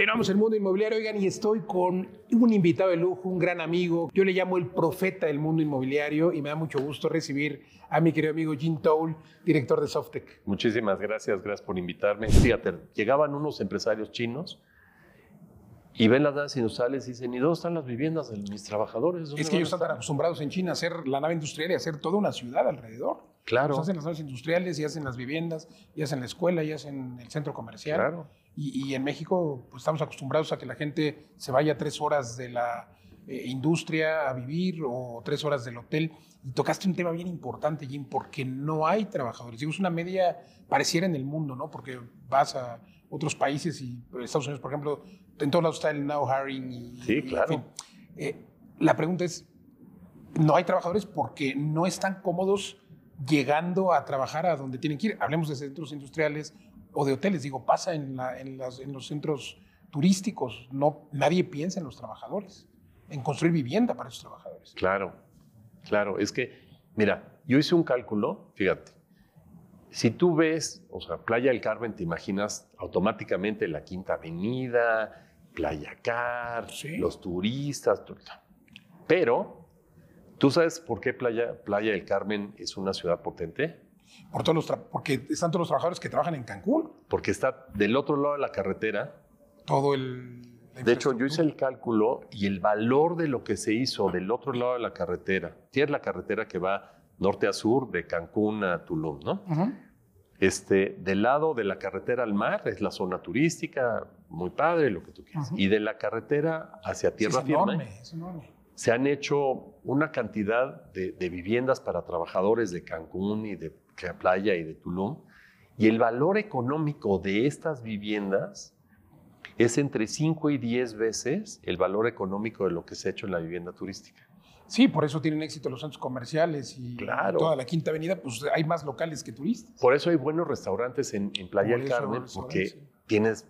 Continuamos el mundo inmobiliario, oigan, y estoy con un invitado de lujo, un gran amigo. Yo le llamo el profeta del mundo inmobiliario y me da mucho gusto recibir a mi querido amigo Jim Towl, director de Softec. Muchísimas gracias, gracias por invitarme. Fíjate, llegaban unos empresarios chinos y ven las naves industriales y dicen, ¿y dónde están las viviendas de mis trabajadores? Es que ellos están tan acostumbrados en China a hacer la nave industrial y a hacer toda una ciudad alrededor. Claro. Pues hacen las naves industriales y hacen las viviendas, y hacen la escuela, y hacen el centro comercial. Claro. Y, y en México pues, estamos acostumbrados a que la gente se vaya tres horas de la eh, industria a vivir o tres horas del hotel. Y tocaste un tema bien importante, Jim, porque no hay trabajadores. Digo, es una media pareciera en el mundo, ¿no? Porque vas a otros países y pues, Estados Unidos, por ejemplo, en todos lados está el now hiring. Y, Sí, y, en claro. fin. Eh, la pregunta es, no hay trabajadores porque no están cómodos llegando a trabajar a donde tienen que ir. Hablemos de centros industriales o de hoteles. Digo, pasa en, la- en las- en los centros turísticos. No, nadie piensa en los trabajadores, en construir vivienda para esos trabajadores. Claro, claro. Es que, mira, yo hice un cálculo, fíjate. Si tú ves, o sea, Playa del Carmen, te imaginas automáticamente la Quinta Avenida, Playa Car, Sí. los turistas, todo. Pero, ¿tú sabes por qué Playa, Playa del Carmen es una ciudad potente? Por todos los porque están todos los trabajadores que trabajan en Cancún. Porque está del otro lado de la carretera. Todo el... De hecho, yo hice el cálculo y el valor de lo que se hizo del otro lado de la carretera, tienes la carretera que va norte a sur, de Cancún a Tulum, ¿no? Ujú. Este, del lado de la carretera al mar es la zona turística, muy padre, lo que tú quieras. Ujú. Y de la carretera hacia Sí, tierra es firme enorme, es enorme. se han hecho una cantidad de, de viviendas para trabajadores de Cancún y de Playa y de Tulum. Y el valor económico de estas viviendas es entre 5 y 10 veces el valor económico de lo que se ha hecho en la vivienda turística. Sí, por eso tienen éxito los centros comerciales y Claro. toda la Quinta Avenida, pues hay más locales que turistas. Por eso hay buenos restaurantes en, en Playa del Carmen, porque sí. tienes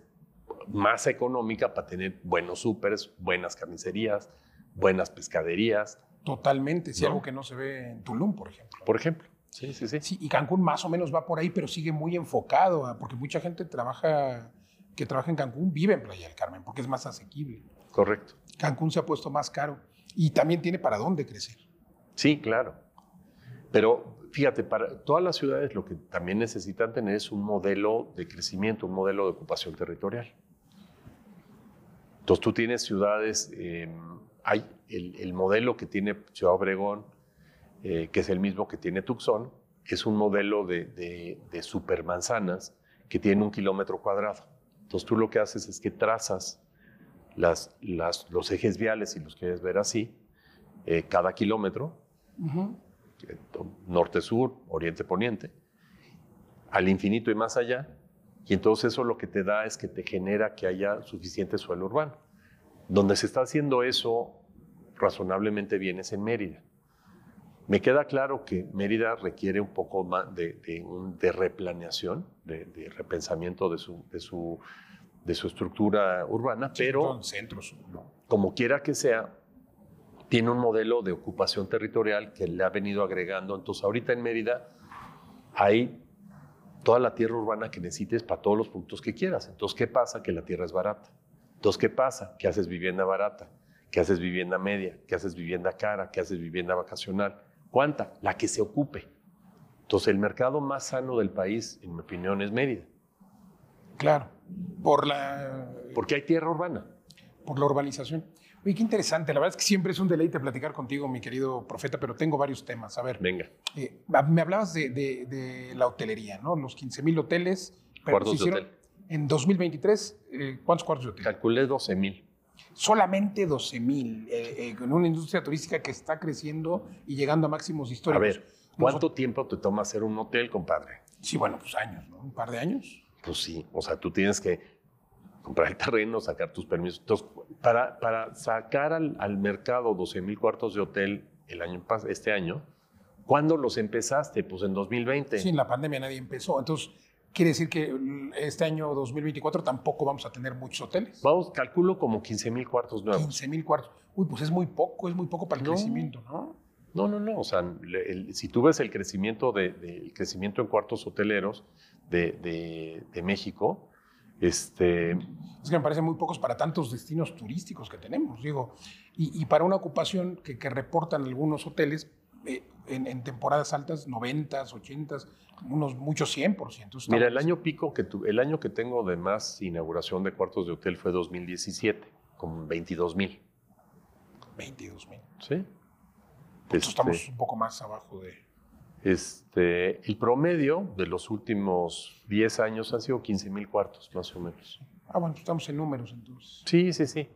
masa económica para tener buenos súperes, buenas carnicerías, buenas pescaderías, Totalmente, sí, ¿No? algo que no se ve en Tulum, por ejemplo. por ejemplo. Sí, sí, sí. Sí, y Cancún más o menos va por ahí, pero sigue muy enfocado, a- porque mucha gente trabaja, que trabaja en Cancún vive en Playa del Carmen, porque es más asequible. Correcto. Cancún se ha puesto más caro y también tiene para dónde crecer. Sí, claro. Pero fíjate, para todas las ciudades lo que también necesitan tener es un modelo de crecimiento, un modelo de ocupación territorial. Entonces tú tienes ciudades, eh, hay el, el modelo que tiene Ciudad Obregón, eh, que es el mismo que tiene Tucson, es un modelo de, de, de supermanzanas que tiene un kilómetro cuadrado. Entonces tú lo que haces es que trazas las, las- los ejes viales, si los quieres ver así, eh, cada kilómetro, Ujú. norte-sur, oriente-poniente, al infinito y más allá. Y entonces eso lo que te da es que te genera que haya suficiente suelo urbano. Donde se está haciendo eso razonablemente bien es en Mérida. Me queda claro que Mérida requiere un poco más de, de un- de replaneación, de, de repensamiento de su, de, su, de su estructura urbana, Sí, pero en centros, ¿no? como quiera que sea, tiene un modelo de ocupación territorial que le ha venido agregando. Entonces, ahorita en Mérida hay toda la tierra urbana que necesites para todos los puntos que quieras. Entonces, ¿qué pasa? Que la tierra es barata. Entonces, ¿qué pasa? Que haces vivienda barata, que haces vivienda media, que haces vivienda cara, que haces vivienda vacacional. ¿Cuánta? La que se ocupe. Entonces, el mercado más sano del país, en mi opinión, es Mérida, Claro, por la, porque hay tierra urbana. por la urbanización. Oye, qué interesante. La verdad es que siempre es un deleite platicar contigo, mi querido profeta, pero tengo varios temas. A ver, Venga, eh, me hablabas de, de- de la hotelería, ¿no? Los 15 mil hoteles. pero Cuartos de hotel. En 2023, eh, ¿cuántos cuartos de hotel? calculé 12 mil. Solamente 12 mil, eh, eh, en una industria turística que está creciendo y llegando a máximos A históricos. ver, ¿cuánto tiempo te toma hacer un hotel, compadre? Sí, bueno, pues años, ¿no? Un par de años. Pues sí, o sea, tú tienes que comprar el terreno, sacar tus permisos. Entonces, para, para sacar al, al mercado 12 mil cuartos de hotel el año, este año, ¿cuándo los empezaste? Pues en 2020. Sí, en la pandemia nadie empezó. Entonces, quiere decir que mm, este año 2024 tampoco vamos a tener muchos hoteles. Vamos, calculo como 15 mil cuartos nuevos. 15 mil cuartos. Uy, pues es muy poco, es muy poco para el No. crecimiento, ¿no? No, no, no. O sea, el- si tú ves el crecimiento, de, de- el crecimiento en cuartos hoteleros de, de- de México, Este, Es que me parecen muy pocos para tantos destinos turísticos que tenemos, digo. Y, y para una ocupación que, que reportan algunos hoteles eh, en, en temporadas altas, 90, 80, unos muchos 100%. Entonces, mira, el año pico que tu- el año que tengo de más inauguración de cuartos de hotel fue 2017, con 22 mil. 22 mil. ¿Sí? Entonces Este, estamos un poco más abajo de... este, el promedio de los últimos 10 años han sido 15 mil cuartos, más o menos. Ah, bueno, estamos en números entonces. Sí, sí, sí.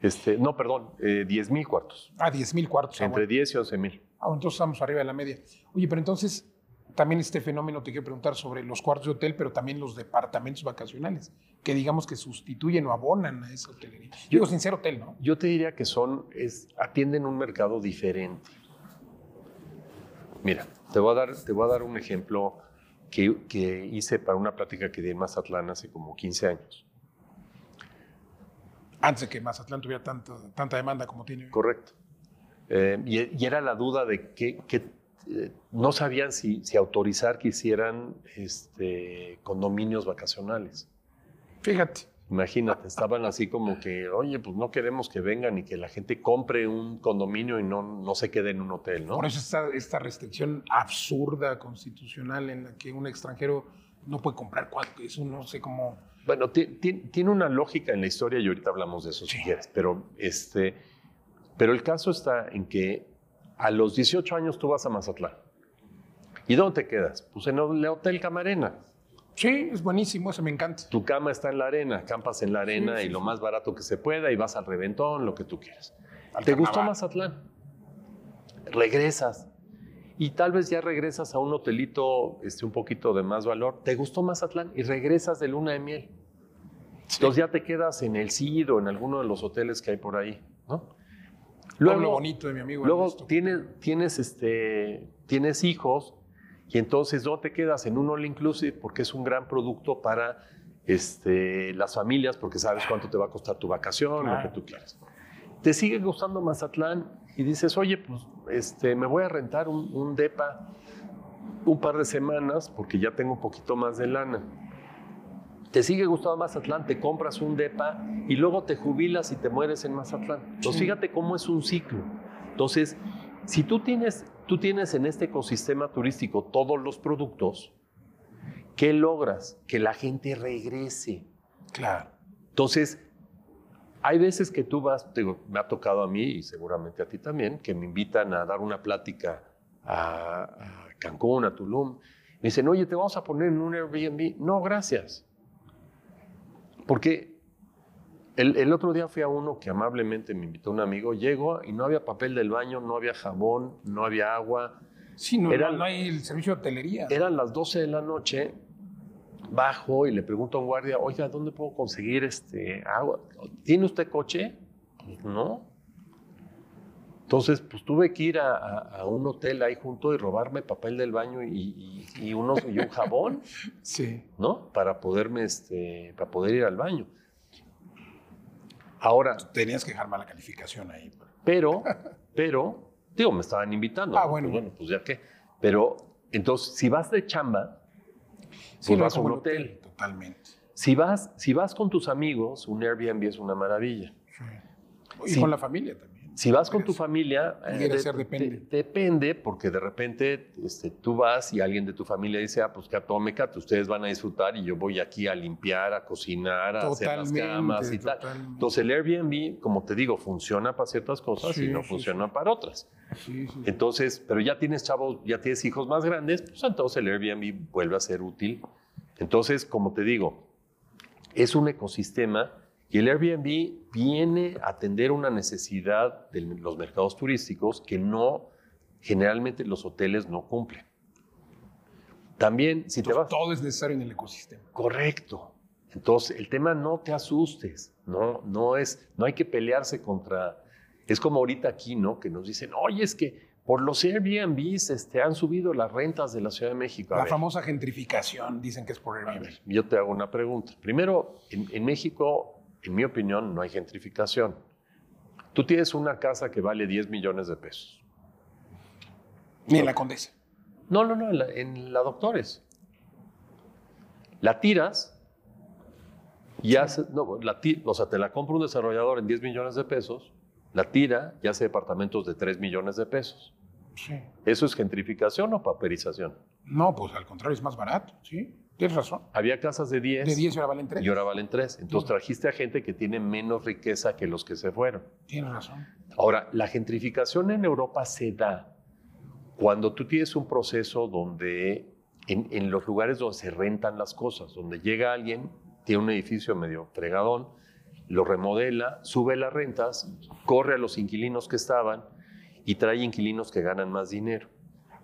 Este, no, perdón, eh, 10 mil cuartos. Ah, 10 mil cuartos. Ah, Entre bueno. 10 y 11 mil. Ah, entonces estamos arriba de la media. Oye, pero entonces también este fenómeno te quiero preguntar sobre los cuartos de hotel, pero también los departamentos vacacionales, que digamos que sustituyen o abonan a esa hotelería. Digo, sin ser hotel, ¿no? Yo te diría que son, es, atienden un mercado diferente. Mira, te voy a dar, te voy a dar un ejemplo que, que hice para una plática que di en Mazatlán hace como 15 años. Antes de que Mazatlán tuviera tanta, tanta demanda como tiene. Correcto. Eh, y, y era la duda de que, que, eh, no sabían si, si autorizar que hicieran este, condominios vacacionales. Fíjate. Imagínate, estaban así como que, oye, pues no queremos que vengan y que la gente compre un condominio y no, no se quede en un hotel, ¿no? Por eso está esta restricción absurda constitucional en la que un extranjero no puede comprar cuatro. Eso no sé cómo. Bueno, ti- ti- tiene una lógica en la historia y ahorita hablamos de eso si Sí. quieres, pero, este, pero el caso está en que a los 18 años tú vas a Mazatlán. ¿Y dónde te quedas? Pues en el Hotel Camarena. Sí, es buenísimo, eso me encanta. Tu cama está en la arena, campas en la arena sí, y lo sí. más barato que se pueda y vas al reventón, lo que tú quieras. Al ¿Te gustó carnaval. Mazatlán? Regresas. Y tal vez ya regresas a un hotelito este, un poquito de más valor. ¿Te gustó Mazatlán? Y regresas de luna de miel. Entonces ya te quedas en el CID o en alguno de los hoteles que hay por ahí, ¿no? Luego, bonito de mi amigo. Luego Ernesto. tienes, tienes, este, tienes hijos y entonces no te quedas en un all inclusive porque es un gran producto para este, las familias porque sabes cuánto te va a costar tu vacación, lo que tú quieras. Te sigue gustando Mazatlán y dices, oye, pues este, me voy a rentar un, un DEPA un par de semanas porque ya tengo un poquito más de lana. Te sigue gustando Mazatlán, te compras un DEPA y luego te jubilas y te mueres en Mazatlán. Entonces, Sí. fíjate cómo es un ciclo. Entonces, si tú tienes, tú tienes en este ecosistema turístico todos los productos, ¿qué logras? Que la gente regrese. Claro. Entonces, hay veces que tú vas, digo, me ha tocado a mí y seguramente a ti también, que me invitan a dar una plática a, a Cancún, a Tulum. Me dicen, oye, te vamos a poner en un Airbnb. No, gracias. Porque el, el otro día fui a uno que amablemente me invitó un amigo, llego y no había papel del baño, no había jabón, no había agua. Sí, no, Era- no, no hay el servicio de hotelería. Eran las 12 de la noche, bajo y le pregunto a un guardia, oiga, ¿dónde puedo conseguir este agua? ¿Tiene usted coche? Pues no. Entonces, pues tuve que ir a, a- a un hotel ahí junto y robarme papel del baño y, y- y unos, y un jabón, Sí. ¿no? Para poderme, este, para poder ir al baño. Ahora, Tenías que dejar mala calificación ahí. pero, pero, digo, me estaban invitando. Ah, ¿no? bueno. Pues bueno, pues ya qué. Pero, entonces, si vas de chamba, Sí, Pues vas a un el hotel. Totalmente. Si vas, si vas con tus amigos, un Airbnb es una maravilla. Sí. Y con la familia también. Si vas con tu Podrías- familia, eh, Pudiera de- ser depende. de- depende, porque de repente este, tú vas y alguien de tu familia dice, ah, pues que atómica, ustedes van a disfrutar y yo voy aquí a limpiar, a cocinar, a hacer las camas y tal. Entonces el Airbnb, como te digo, funciona para ciertas cosas Sí, y no sí, funciona para otras. Entonces, pero ya tienes chavos, ya tienes hijos más grandes, pues entonces el Airbnb vuelve a ser útil. Entonces, como te digo, es un ecosistema y el Airbnb viene a atender una necesidad de los mercados turísticos que no, generalmente los hoteles no cumplen. También, si te vas... todo es necesario en el ecosistema. Correcto. Entonces, el tema no te asustes, no, no es, no hay que pelearse contra, es como ahorita aquí, ¿no? Que nos dicen, oye, es que por los Airbnbs este, han subido las rentas de la Ciudad de México. A La ver, famosa gentrificación, dicen que es por a Airbnb. ver, yo te hago una pregunta. Primero, en, en México, en mi opinión, no hay gentrificación. Tú tienes una casa que vale 10 millones de pesos. Ni en la Condesa. No, no, no, en la, en la Doctores. La tiras Y hace, no, la, o sea, te la compra un desarrollador en 10 millones de pesos, la tira y hace departamentos de 3 millones de pesos. Sí. ¿Eso es gentrificación o paperización? No, pues al contrario, es más barato, ¿sí? Tienes razón. Había casas de 10, De 10 y ahora valen 3. y ahora valen 3. Entonces trajiste a gente que tiene menos riqueza que los que se fueron. Tienes razón. Ahora, la gentrificación en Europa se da cuando tú tienes un proceso donde, en, en los lugares donde se rentan las cosas, donde llega alguien, tiene un edificio medio fregadón, lo remodela, sube las rentas, corre a los inquilinos que estaban y trae inquilinos que ganan más dinero.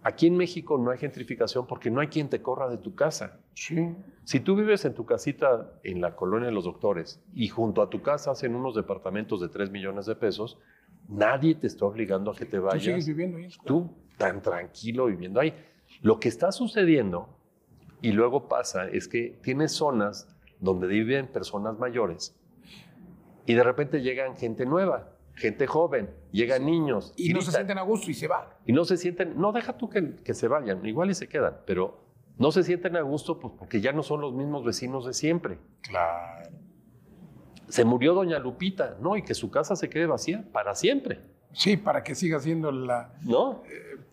Aquí en México no hay gentrificación porque no hay quien te corra de tu casa. Sí. Si tú vives en tu casita en la colonia de los doctores y junto a tu casa hacen unos departamentos de 3 millones de pesos, nadie te está obligando a que te Tú vayas. sigues viviendo ahí. Tú tan tranquilo viviendo ahí. Lo que está sucediendo y luego pasa es que tienes zonas donde viven personas mayores y de repente llegan gente nueva, gente joven, llegan niños Y no se sienten a gusto y se van. Y no se sienten, no deja tú que, que se vayan, igual y se quedan, pero no se sienten a gusto pues, porque ya no son los mismos vecinos de siempre. Claro. Se murió doña Lupita, ¿no? Y que su casa se quede vacía para siempre, Sí, para que siga siendo la. ¿no?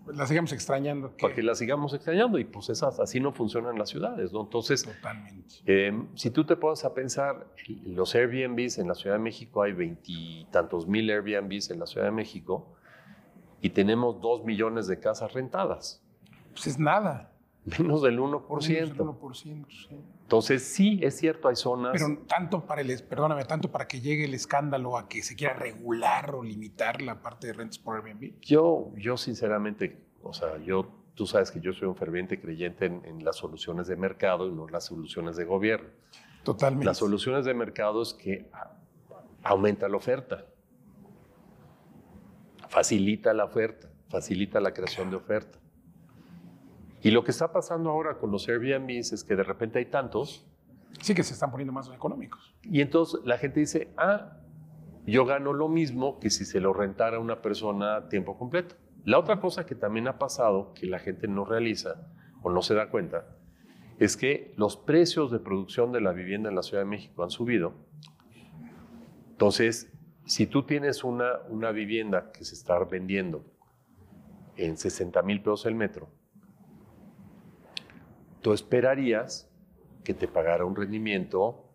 La sigamos extrañando. que- Para que la sigamos extrañando y pues esas, así no funcionan las ciudades, ¿no? Entonces, Totalmente. eh, si tú te pones a pensar, los Airbnbs en la Ciudad de México, hay veintitantos mil Airbnbs en la Ciudad de México y tenemos dos millones de casas rentadas, Pues es nada. Menos del 1%. Menos del 1%, sí. Entonces, sí, es cierto, hay zonas. Pero tanto para el, perdóname, tanto para que llegue el escándalo a que se quiera regular o limitar la parte de rentas por Airbnb. Yo, yo sinceramente, o sea, yo, tú sabes que yo soy un ferviente creyente en, en las soluciones de mercado y no las soluciones de gobierno. Totalmente. Las soluciones de mercado es que aumenta la oferta, facilita la oferta, facilita la creación de oferta. Y lo que está pasando ahora con los Airbnbs es que de repente hay tantos Sí que se están poniendo más económicos. y entonces la gente dice, ah, yo gano lo mismo que si se lo rentara a una persona a tiempo completo. La otra cosa que también ha pasado, que la gente no realiza o no se da cuenta, es que los precios de producción de la vivienda en la Ciudad de México han subido. Entonces, si tú tienes una, una vivienda que se está vendiendo en 60 mil pesos el metro, tú esperarías que te pagara un rendimiento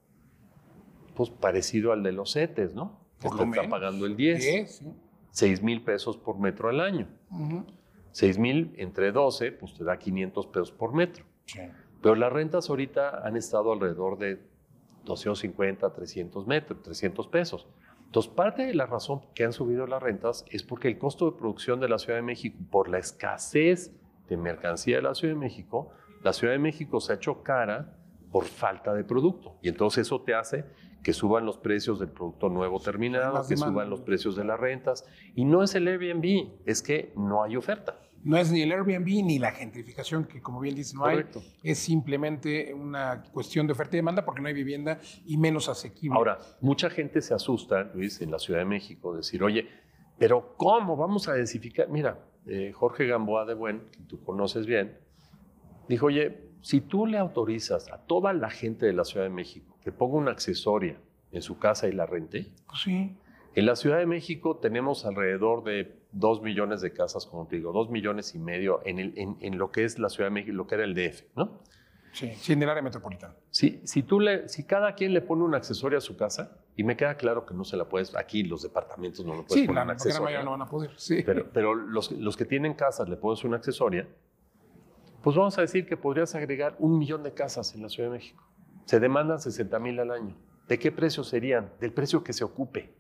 pues parecido al de los CETES, ¿no? Que te está pagando el 10, Diez, sí. 6 mil pesos por metro al año. Ujú. 6 mil entre 12, pues te da 500 pesos por metro. Sí. Pero las rentas ahorita han estado alrededor de 250, 300 metros, 300 pesos. Entonces, parte de la razón que han subido las rentas es porque el costo de producción de la Ciudad de México, por la escasez de mercancía de la Ciudad de México, la Ciudad de México se ha hecho cara por falta de producto. Y entonces eso te hace que suban los precios del producto nuevo terminado, que suban los precios de las rentas. Y no es el Airbnb, es que no hay oferta. No es ni el Airbnb ni la gentrificación, que como bien dices, no Correcto. hay. Es simplemente una cuestión de oferta y demanda porque no hay vivienda y menos asequible. Ahora, mucha gente se asusta, Luis, en la Ciudad de México, decir, oye, pero ¿cómo vamos a densificar? Mira, eh, Jorge Gamboa de Buen, que tú conoces bien, dijo, oye, si tú le autorizas a toda la gente de la Ciudad de México que ponga una accesoria en su casa y la rente, Pues sí. en la Ciudad de México tenemos alrededor de dos millones de casas, como te digo, dos millones y medio en, el- en- en lo que es la Ciudad de México, lo que era el DF, ¿no? Sí, sí, en el área metropolitana. Si, si, tú le, si cada quien le pone un accesorio a su casa, y me queda claro que no se la puedes, aquí los departamentos no lo puedes Sí, poner la, un porque la mayoría no van a poder. Sí. pero, pero los, los que tienen casas le pones una accesoria, pues vamos a decir que podrías agregar un millón de casas en la Ciudad de México. Se demandan 60 mil al año. ¿De qué precio serían? Del precio que se ocupe.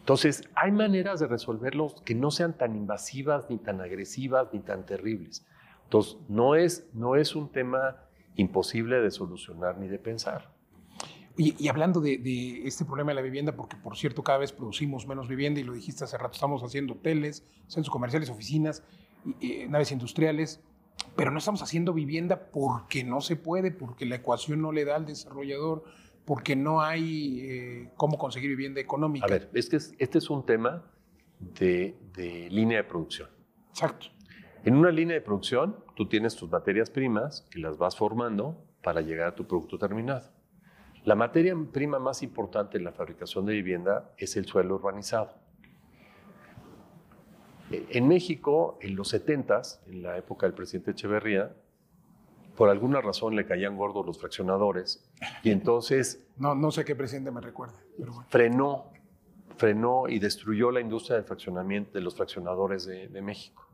Entonces, hay maneras de resolverlos que no sean tan invasivas, ni tan agresivas, ni tan terribles. Entonces, no es, no es un tema imposible de solucionar ni de pensar. Y hablando de, de este problema de la vivienda, porque por cierto cada vez producimos menos vivienda y lo dijiste hace rato, estamos haciendo hoteles, centros comerciales, oficinas, naves industriales, pero no estamos haciendo vivienda porque no se puede, porque la ecuación no le da al desarrollador, porque no hay eh, cómo conseguir vivienda económica. A ver, es que es- este es un tema de, de línea de producción. Exacto. En una línea de producción, tú tienes tus materias primas que las vas formando para llegar a tu producto terminado. La materia prima más importante en la fabricación de vivienda es el suelo urbanizado. En México, en los 70 en la época del presidente Echeverría, por alguna razón le caían gordos los fraccionadores y entonces... No, no sé qué presidente me recuerda, Frenó, frenó y destruyó la industria del fraccionamiento de los fraccionadores de, de México.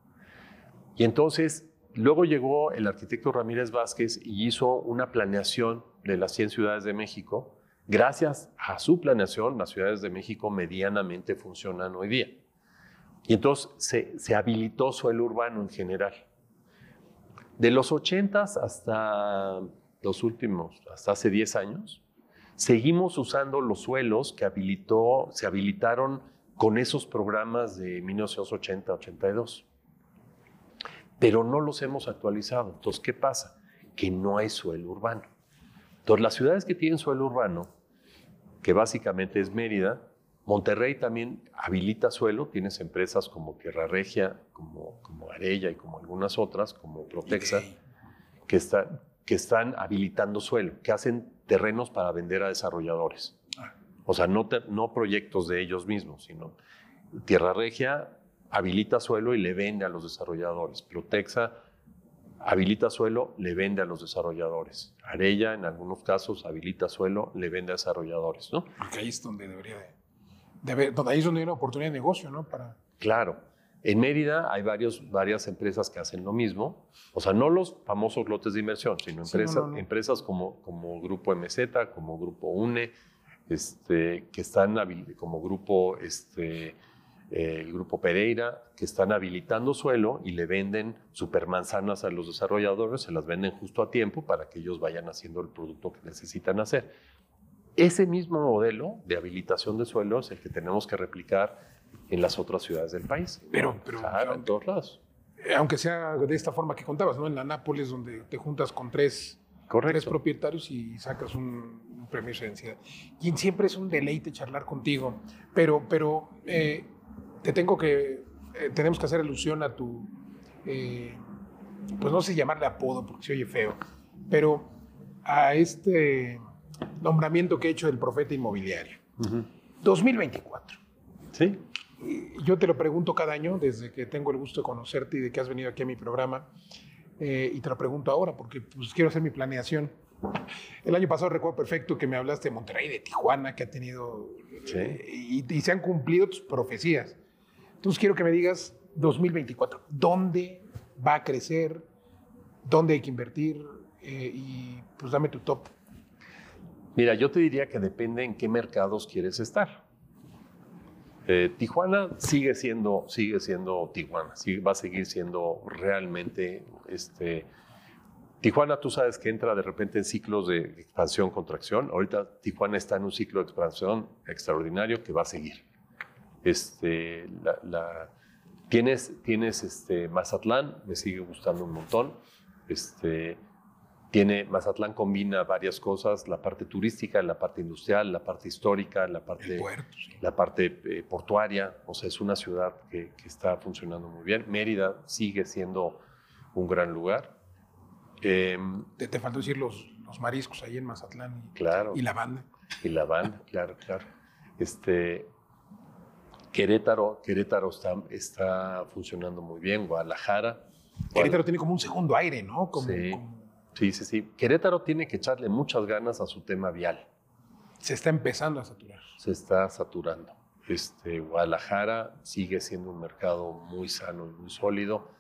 Y entonces, luego llegó el arquitecto Ramírez Vázquez y hizo una planeación de las 100 ciudades de México. Gracias a su planeación, las ciudades de México medianamente funcionan hoy día. Y entonces se, se habilitó suelo urbano en general. De los 80 hasta los últimos, hasta hace 10 años, seguimos usando los suelos que habilitó, se habilitaron con esos programas de 1980-82. Pero no los hemos actualizado. Entonces, ¿qué pasa? Que no hay suelo urbano. Entonces, las ciudades que tienen suelo urbano, que básicamente es Mérida, Monterrey también habilita suelo, tienes empresas como Tierra Regia, como, como Arella y como algunas otras, como Protexa, que, está, que están habilitando suelo, que hacen terrenos para vender a desarrolladores. Ah. O sea, no, no proyectos de ellos mismos, sino Tierra Regia habilita suelo y le vende a los desarrolladores. Protexa habilita suelo, le vende a los desarrolladores. Arella, en algunos casos, habilita suelo, le vende a desarrolladores, ¿no? Porque ahí es donde debería de donde ahí es donde hay una oportunidad de negocio, ¿no? Para... Claro. En Mérida hay varios, varias empresas que hacen lo mismo, o sea, no los famosos lotes de inversión, sino empresas, empresas como, como Grupo MZ, como Grupo UNE, este, que están como Grupo, este, el Grupo Pereira, que están habilitando suelo y le venden supermanzanas a los desarrolladores, se las venden justo a tiempo para que ellos vayan haciendo el producto que necesitan hacer. Ese mismo modelo de habilitación de suelo es el que tenemos que replicar en las otras ciudades del país. Pero, pero claro, en todos lados. Eh, aunque sea de esta forma que contabas, ¿no? En la Nápoles, donde te juntas con tres, tres propietarios y sacas un, premio de densidad. Y siempre es un deleite charlar contigo, pero, pero eh, te tengo que, eh, tenemos que hacer alusión a tu, pues no sé llamarle apodo porque se oye feo, pero a este nombramiento que he hecho del profeta inmobiliario. 2024. Sí. Yo te lo pregunto cada año, desde que tengo el gusto de conocerte y de que has venido aquí a mi programa, eh, y te lo pregunto ahora porque pues, quiero hacer mi planeación. El año pasado recuerdo perfecto que me hablaste de Monterrey, de Tijuana, que ha tenido... Eh, y, se han cumplido tus profecías. Entonces quiero que me digas 2024, ¿dónde va a crecer? ¿Dónde hay que invertir? Eh, y pues dame tu top Mira, yo te diría que depende en qué mercados quieres estar. Eh, Tijuana sigue siendo, sigue siendo Tijuana, va a seguir siendo realmente este, Tijuana, tú sabes que entra de repente en ciclos de expansión, contracción. Ahorita Tijuana está en un ciclo de expansión extraordinario que va a seguir. Este, tienes tienes este, Mazatlán, me sigue gustando un montón. Este, tiene, Mazatlán combina varias cosas, la parte turística, la parte industrial, la parte histórica, la parte, la parte eh, portuaria, o sea, es una ciudad que, está funcionando muy bien. Mérida sigue siendo un gran lugar. Em, te, te, faltó decir los, los mariscos ahí en Mazatlán y, claro, y la banda. Y la banda, claro, claro. Este, Querétaro, Querétaro está, está funcionando muy bien, Guadalajara. Querétaro tiene como un segundo aire, ¿no? Como, sí. Sí, sí, sí. Querétaro tiene que echarle muchas ganas a su tema vial. Se está empezando a saturar. Se está saturando. Este, Guadalajara sigue siendo un mercado muy sano y muy sólido.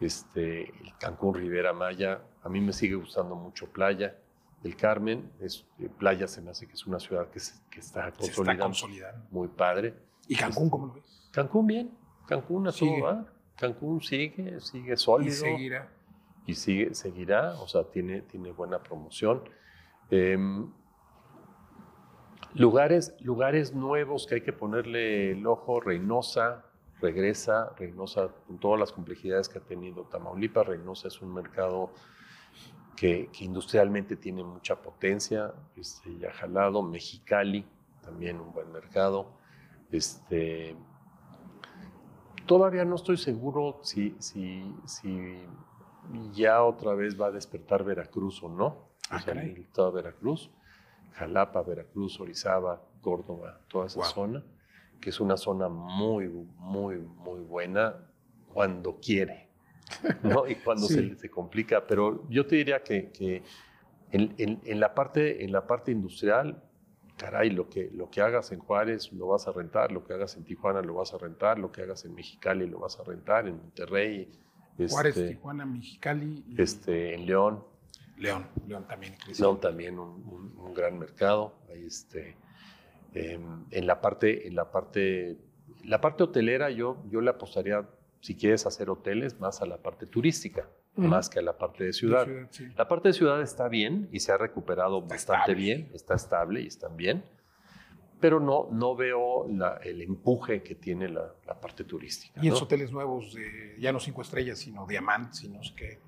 Este, el Cancún Rivera Maya, a mí me sigue gustando mucho Playa. El Carmen, es, eh, Playa se me hace que es una ciudad que, que está, consolidando, Muy padre. ¿Y Cancún cómo lo ves? Cancún bien. Cancún a todo Cancún sigue, sigue sólido. Y seguirá y sigue, seguirá, o sea, tiene, tiene buena promoción. Em, lugares, lugares nuevos que hay que ponerle el ojo, Reynosa regresa, Reynosa con todas las complejidades que ha tenido Tamaulipas, Reynosa es un mercado que, industrialmente tiene mucha potencia, este, ya jalado, Mexicali, también un buen mercado. Este, todavía no estoy seguro si, si, si ya otra vez va a despertar Veracruz o no. Ah, el estado de Veracruz. Jalapa, Veracruz, Orizaba, Córdoba, toda esa Wow. zona, que es una zona muy, muy, muy buena cuando quiere, ¿no? Y cuando Sí. se, se complica. Pero yo te diría que, que en, en- en la parte, en la parte industrial, caray, lo que, lo que hagas en Juárez lo vas a rentar, lo que hagas en Tijuana lo vas a rentar, lo que hagas en Mexicali lo vas a rentar, en Monterrey, Juárez, este, Tijuana, Mexicali y este, en León, León. León también. León también un, un- un gran mercado. Ahí, este, em, en la parte, en la parte, la parte hotelera yo, yo le apostaría, si quieres hacer hoteles, más a la parte turística, más que a la parte de ciudad. De sí. La parte de ciudad está bien y se ha recuperado Está bastante estable. bien, está estable y están bien, pero no, no veo la- el empuje que tiene la, la parte turística. Y ¿no? esos hoteles nuevos, de, ya no cinco estrellas, sino diamantes y no sé qué.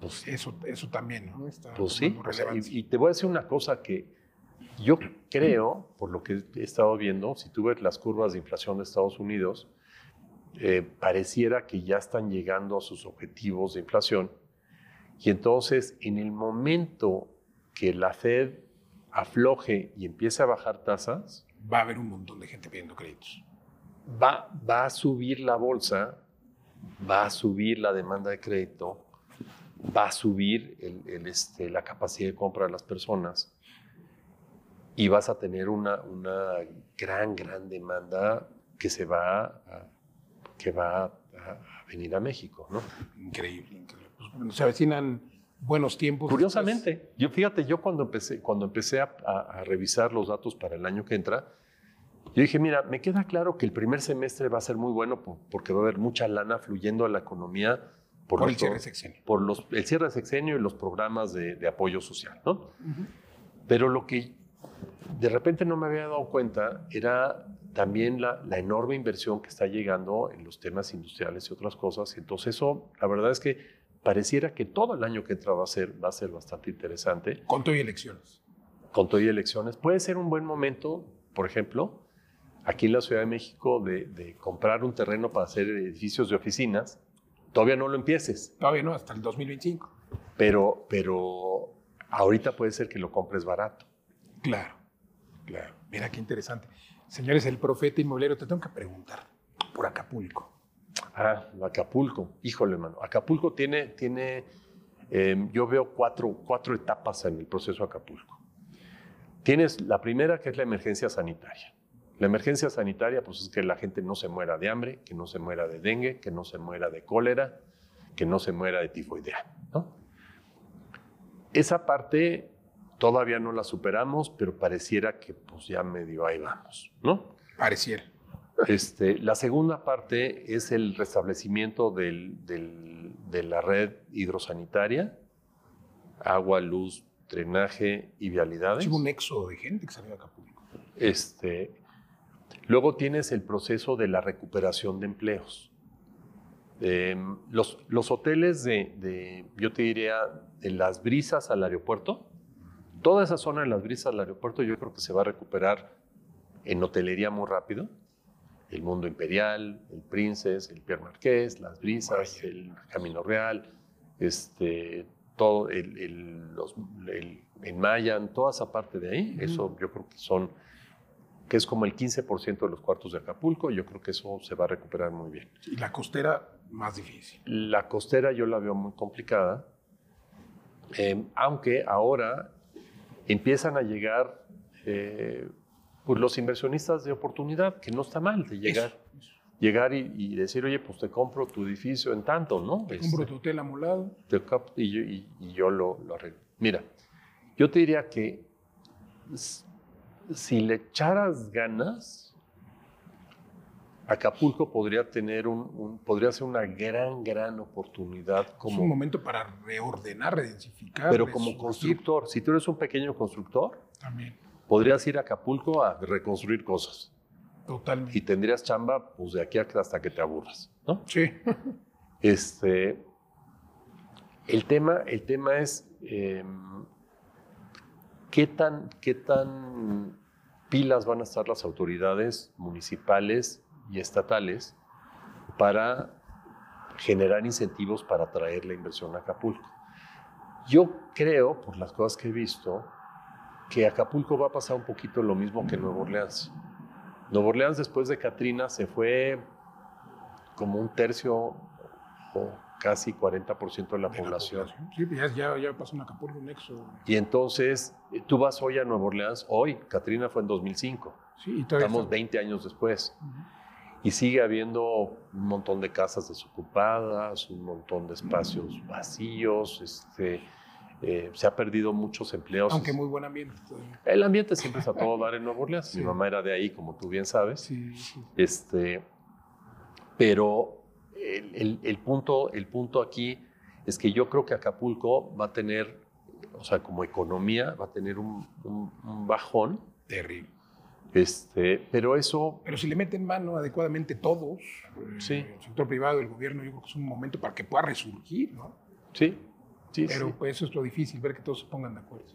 Pues, Eso, eso también, ¿no? Está Pues sí, o sea, y, y te voy a decir una cosa que yo creo, por lo que he estado viendo, si tú ves las curvas de inflación de Estados Unidos, eh, pareciera que ya están llegando a sus objetivos de inflación. Y entonces, en el momento que la Fed afloje y empiece a bajar tasas, Va a haber un montón de gente pidiendo créditos. va, va a subir la bolsa, va a subir la demanda de crédito, va a subir el- el, este, la capacidad de compra de las personas y vas a tener una, una gran, gran demanda que se va a, que va a, a venir a México. ¿no? Increíble, increíble. Pues, bueno, se avecinan buenos tiempos. Curiosamente, yo fíjate, yo cuando empecé, cuando empecé a, a- a revisar los datos para el año que entra, yo dije, mira, me queda claro que el primer semestre va a ser muy bueno por- porque va a haber mucha lana fluyendo a la economía por, Por, los el cierre pro- sexenio. por los, el cierre de sexenio y los programas de, de apoyo social, ¿no? Ujú. Pero lo que de repente no me había dado cuenta era también la, la enorme inversión que está llegando en los temas industriales y otras cosas. Entonces eso, la verdad es que pareciera que todo el año que entra va a ser, va a ser bastante interesante. Con todo y elecciones. Con todo y elecciones. Puede ser un buen momento, por ejemplo, aquí en la Ciudad de México, de, de comprar un terreno para hacer edificios de oficinas. Todavía no lo empieces, Todavía no, hasta el 2025. pero, pero ahorita puede ser que lo compres barato. Claro, claro. Mira qué interesante. Señores, el profeta inmobiliario, te tengo que preguntar por Acapulco. Ah, Acapulco. Híjole, mano. Acapulco tiene, tiene eh, yo veo cuatro, cuatro etapas en el proceso Acapulco. Tienes la primera, que es la emergencia sanitaria. La emergencia sanitaria, pues es que la gente no se muera de hambre, que no se muera de dengue, que no se muera de cólera, que no se muera de tifoidea. ¿no? Esa parte todavía no la superamos, pero pareciera que pues ya medio ahí vamos, ¿no? Pareciera. Este, la segunda parte es el restablecimiento del- del- de la red hidrosanitaria, agua, luz, drenaje y vialidades. Hubo un éxodo de gente que salió de Acapulco. Este, luego tienes el proceso de la recuperación de empleos. Em, los, los hoteles de, de, yo te diría, de las brisas al aeropuerto, toda esa zona de las brisas al aeropuerto yo creo que se va a recuperar en hotelería muy rápido. El Mundo Imperial, el Princess, el Pierre Marqués, las brisas, Vaya. el Camino Real, este, todo el, el, los, el, el Mayan, toda esa parte de ahí, eso yo creo que son, que es como el 15% de los cuartos de Acapulco, yo creo que eso se va a recuperar muy bien. Y la costera, más difícil. La costera yo la veo muy complicada, eh, aunque ahora empiezan a llegar eh, pues los inversionistas de oportunidad, que no está mal de llegar, Eso. llegar y, y decir, oye, pues te compro tu edificio en tanto, ¿no? Te Este, compro tu hotel amolado. te y yo, y- y yo lo, lo arreglo. Mira, yo te diría que si le echaras ganas, Acapulco podría tener un, un- podría ser una gran, gran oportunidad es un como, momento para reordenar, redensificar. pero como constructor. Si tú eres un pequeño constructor, También, podrías ir a Acapulco a reconstruir cosas totalmente. y tendrías chamba pues de aquí hasta que te aburras, ¿no? Sí. Este, el, tema, el tema es eh, ¿qué, tan, qué tan pilas van a estar las autoridades municipales y estatales para generar incentivos para atraer la inversión a Acapulco. Yo creo, por las cosas que he visto, que Acapulco va a pasar un poquito lo mismo que Nueva Orleans. Nueva Orleans después de Katrina se fue como un tercio o casi 40% de la de la población. Sí, pues ya, ya, pasó en Acapulco un nexo. Y entonces, eh, tú vas hoy a Nueva Orleans, hoy, Katrina fue en 2005, Sí, estamos está- 20 años después, y sigue habiendo un montón de casas desocupadas, un montón de espacios vacíos, este, eh, se ha perdido muchos empleos. Aunque muy buen ambiente. todavía. El ambiente siempre es a todo dar en Nueva Orleans, Sí. mi mamá era de ahí, como tú bien sabes, Sí, sí. este, pero el, el- el punto, el punto aquí es que yo creo que Acapulco va a tener, o sea, como economía, va a tener un, un- un bajón, Terrible. este, pero eso, Pero si le meten mano adecuadamente todos, eh, Sí. el sector privado, el gobierno, yo creo que es un momento para que pueda resurgir, ¿no? sí, sí, Pero sí. pues eso es lo difícil, ver que todos se pongan de acuerdo.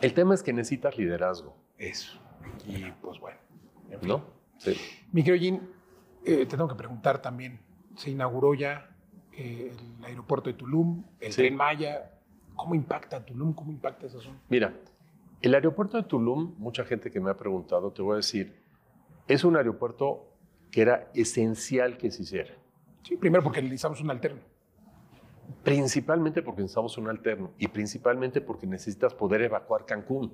El tema es que necesitas liderazgo, Eso. Y pues bueno. en fin. ¿no? Sí. Mi querido Jim, eh, te tengo que preguntar también. Se inauguró ya eh, el aeropuerto de Tulum, el Sí. tren Maya. ¿Cómo impacta Tulum? ¿Cómo impacta esa zona? Mira, el aeropuerto de Tulum, mucha gente que me ha preguntado, te voy a decir, es un aeropuerto que era esencial que se hiciera. Sí, primero porque necesitamos un alterno. Principalmente porque necesitamos un alterno y principalmente porque necesitas poder evacuar Cancún.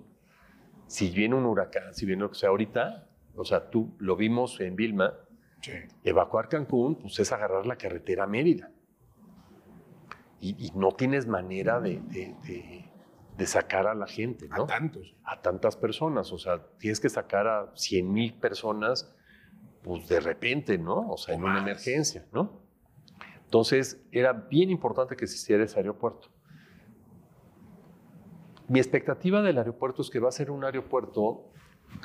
Si viene un huracán, si viene lo que sea ahorita, o sea, tú lo vimos en Vilma, Sí. evacuar Cancún, pues es agarrar la carretera a Mérida. Y, y no tienes manera de, de- de- de sacar a la gente, A ¿no? tantos. a tantas personas. O sea, tienes que sacar a 100 mil personas, pues de repente, ¿no? O sea, O en una emergencia, ¿no? Entonces, era bien importante que se hiciera ese aeropuerto. Mi expectativa del aeropuerto es que va a ser un aeropuerto,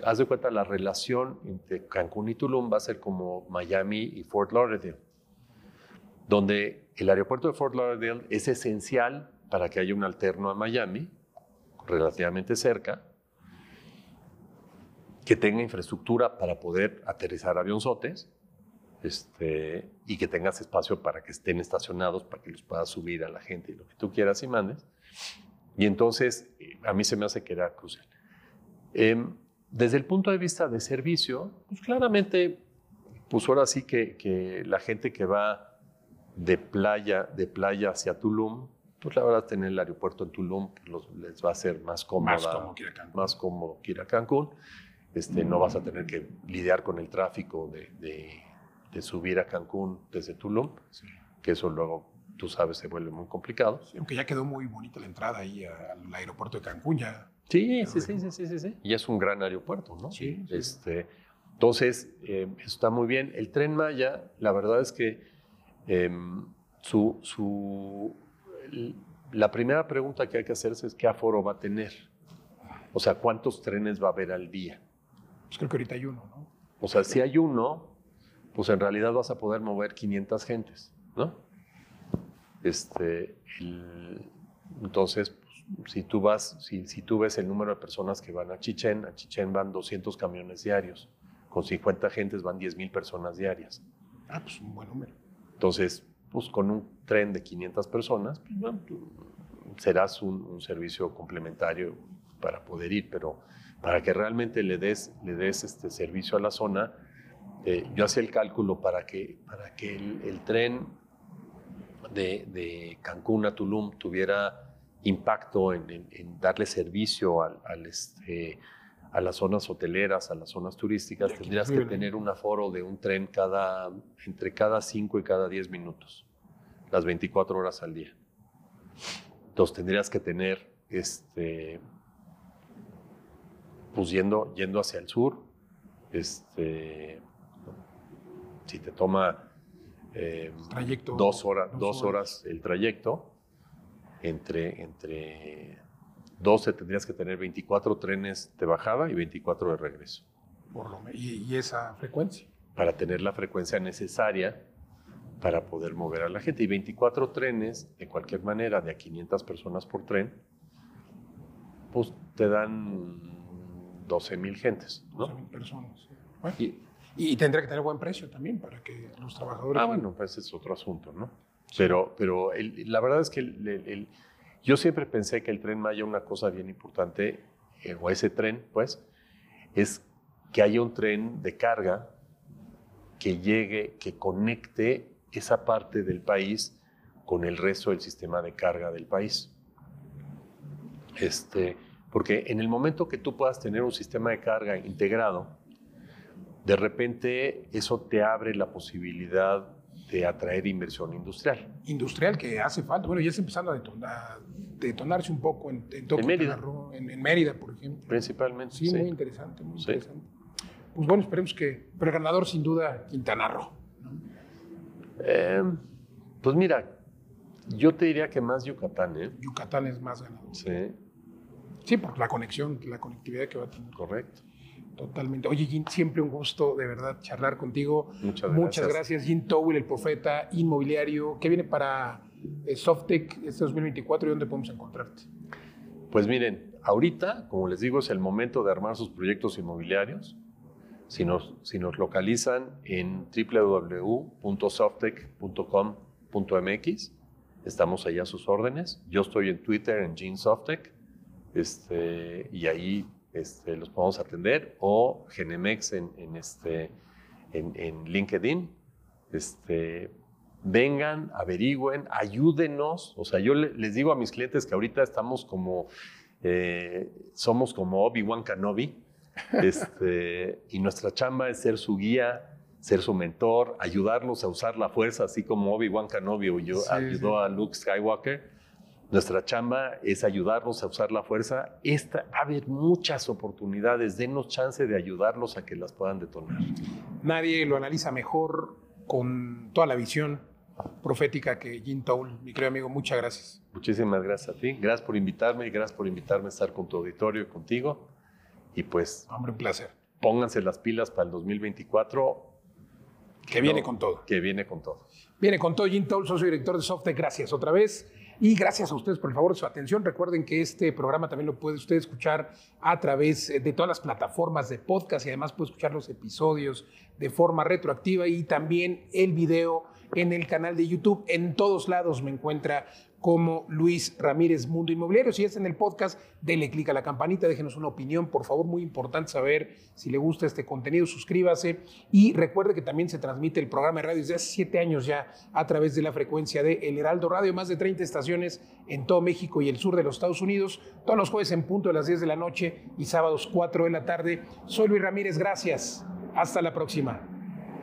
haz de cuenta, la relación entre Cancún y Tulum va a ser como Miami y Fort Lauderdale, donde el aeropuerto de Fort Lauderdale es esencial para que haya un alterno a Miami, relativamente cerca, que tenga infraestructura para poder aterrizar avionzotes este, y que tengas espacio para que estén estacionados, para que los puedas subir a la gente y lo que tú quieras y mandes. Y entonces, eh, a mí se me hace que era crucial. Em, desde el punto de vista de servicio, pues claramente, pues ahora sí que, que la gente que va de playa, de playa hacia Tulum, pues la verdad tener el aeropuerto en Tulum pues, los- les va a ser más cómoda, Más como quiera Cancún. más cómodo que ir a Cancún. Este, no vas a tener que lidiar con el tráfico de, de- de subir a Cancún desde Tulum, Sí. que eso luego, tú sabes, se vuelve muy complicado. Sí, aunque ya quedó muy bonita la entrada ahí al aeropuerto de Cancún, ya. Sí, sí, sí, sí, sí, sí. Y es un gran aeropuerto, ¿no? Sí, sí. Este, entonces, eh, eso está muy bien. El tren Maya, la verdad es que em, su, su- la primera pregunta que hay que hacerse es qué aforo va a tener. O sea, ¿cuántos trenes va a haber al día? Pues creo que ahorita hay uno, ¿no? O sea, si hay uno, pues en realidad vas a poder mover 500 gentes, ¿no? Este, el- entonces, pues, si tú vas, si, si tú ves el número de personas que van a Chichén, a Chichén van 200 camiones diarios, con 50 gentes van 10 mil personas diarias. Ah, pues un buen número. Entonces, pues con un tren de 500 personas, pues, bueno, serás un, un servicio complementario para poder ir, pero para que realmente le des, le des este servicio a la zona, eh, yo hacía el cálculo para que, para que el, el tren de, de Cancún a Tulum tuviera impacto en, en- en darle servicio al, al, este, a las zonas hoteleras, a las zonas turísticas, tendrías que tener un aforo de un tren cada, entre cada 5 y cada 10 minutos, las 24 horas al día. Entonces tendrías que tener, este, pues yendo, yendo hacia el sur, este, si te toma eh, Trayecto. dos, horas, dos dos horas. horas el trayecto, entre, entre 12 tendrías que tener 24 trenes de bajada y 24 de regreso, Por lo y, y esa frecuencia. para tener la frecuencia necesaria para poder mover a la gente. Y 24 trenes, de cualquier manera, de a 500 personas por tren, pues te dan 12 mil gentes, ¿no? 12,000 personas. sí. Bueno, Y- y, tendría que tener buen precio también para que los trabajadores. Ah, bueno, pues es otro asunto, ¿no? Pero, pero el- la verdad es que el- el- yo siempre pensé que el tren Maya, una cosa bien importante, eh, o ese tren, pues, es que haya un tren de carga que llegue, que conecte esa parte del país con el resto del sistema de carga del país. Este, porque en el momento que tú puedas tener un sistema de carga integrado, de repente eso te abre la posibilidad de atraer inversión industrial. Industrial que hace falta. Bueno, ya está empezando a, detonar, detonarse un poco en, en, Mérida. En, Mérida, por ejemplo. Principalmente. Sí, muy interesante, muy interesante. Pues bueno, esperemos que. Pero ganador, sin duda, Quintana Roo. Eh, pues mira, yo te diría que más Yucatán, ¿eh? Yucatán es más ganador. Sí. Sí, por la conexión, la conectividad que va a tener. Correcto. Totalmente. Oye, Jim, siempre un gusto de verdad charlar contigo. Muchas gracias. Muchas gracias, Jim Towell, el profeta inmobiliario. ¿Qué viene para eh, Softec este 2024 y dónde podemos encontrarte? Pues miren, ahorita, como les digo, es el momento de armar sus proyectos inmobiliarios. Si nos, si nos localizan en www.softec.com.mx, estamos allá a sus órdenes. Yo estoy en Twitter, en Gene Softec, este, y ahí este, los podemos atender, o Genemex en, en este, en, LinkedIn. Este, vengan, averigüen, ayúdenos. O sea, yo les digo a mis clientes que ahorita estamos como, eh, somos como Obi-Wan Kenobi, este, y nuestra chamba es ser su guía, ser su mentor, ayudarlos a usar la fuerza, así como Obi-Wan Kenobi ayudó a Luke Skywalker. Nuestra chamba es ayudarlos a usar la fuerza. Esta, va a haber muchas oportunidades. Denos chance de ayudarlos a que las puedan detonar. Nadie lo analiza mejor con toda la visión profética que Jim Towl. Mi querido amigo, muchas gracias. Muchísimas gracias a ti. Gracias por invitarme y gracias por invitarme a estar con tu auditorio y contigo. Y pues. Hombre, un placer. Pónganse las pilas para el 2024. Que viene con todo. Que viene con todo. Viene con todo. Jim Towl, socio director de Softec. Gracias otra vez. Y gracias a ustedes por el favor de su atención. Recuerden que este programa también lo puede usted escuchar a través de todas las plataformas de podcast y además puede escuchar los episodios de forma retroactiva y también el video en el canal de YouTube. En todos lados me encuentra como Luis Ramírez Mundo Inmobiliario. Si es en el podcast, denle clic a la campanita, déjenos una opinión, por favor, muy importante saber si le gusta este contenido, suscríbase y recuerde que también se transmite el programa de radio desde hace siete años ya a través de la frecuencia de El Heraldo Radio, más de 30 estaciones en todo México y el sur de los Estados Unidos, todos los jueves en punto de las 10 de la noche y sábados 4 de la tarde. Soy Luis Ramírez, gracias. Hasta la próxima.